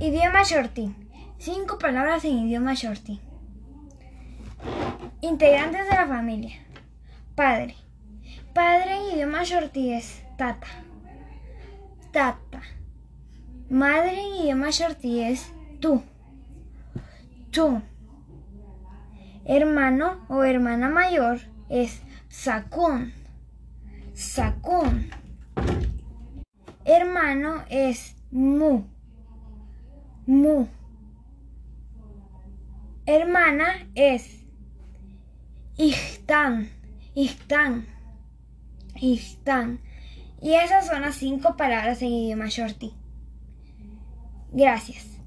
Idioma shorty. Cinco palabras en idioma shorty. Integrantes de la familia. Padre. Padre en idioma shorty es tata. Tata. Madre en idioma shorty es tú. Tú. Hermano o hermana mayor es sakun. Sakun. Hermano es mu. Mu. Hermana es Ihtan. Ihtan. Ihtan. Y esas son las cinco palabras en idioma shorty. Gracias.